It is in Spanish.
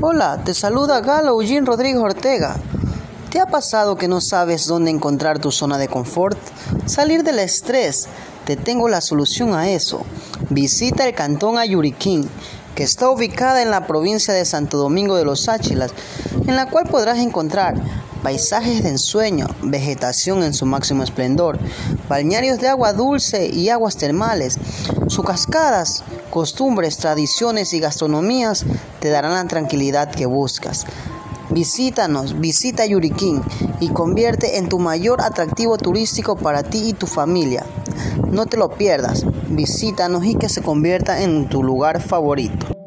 Hola, te saluda Galo Eugene Rodríguez Ortega. ¿Te ha pasado que no sabes dónde encontrar tu zona de confort? Salir del estrés. Te tengo la solución a eso. Visita el cantón Ayuriquín, que está ubicada en la provincia de Santo Domingo de los Áchilas, en la cual podrás encontrar paisajes de ensueño, vegetación en su máximo esplendor, balnearios de agua dulce y aguas termales. Sus cascadas, costumbres, tradiciones y gastronomías te darán la tranquilidad que buscas. Visítanos, visita Yuriquín y convierte en tu mayor atractivo turístico para ti y tu familia. No te lo pierdas, visítanos y que se convierta en tu lugar favorito.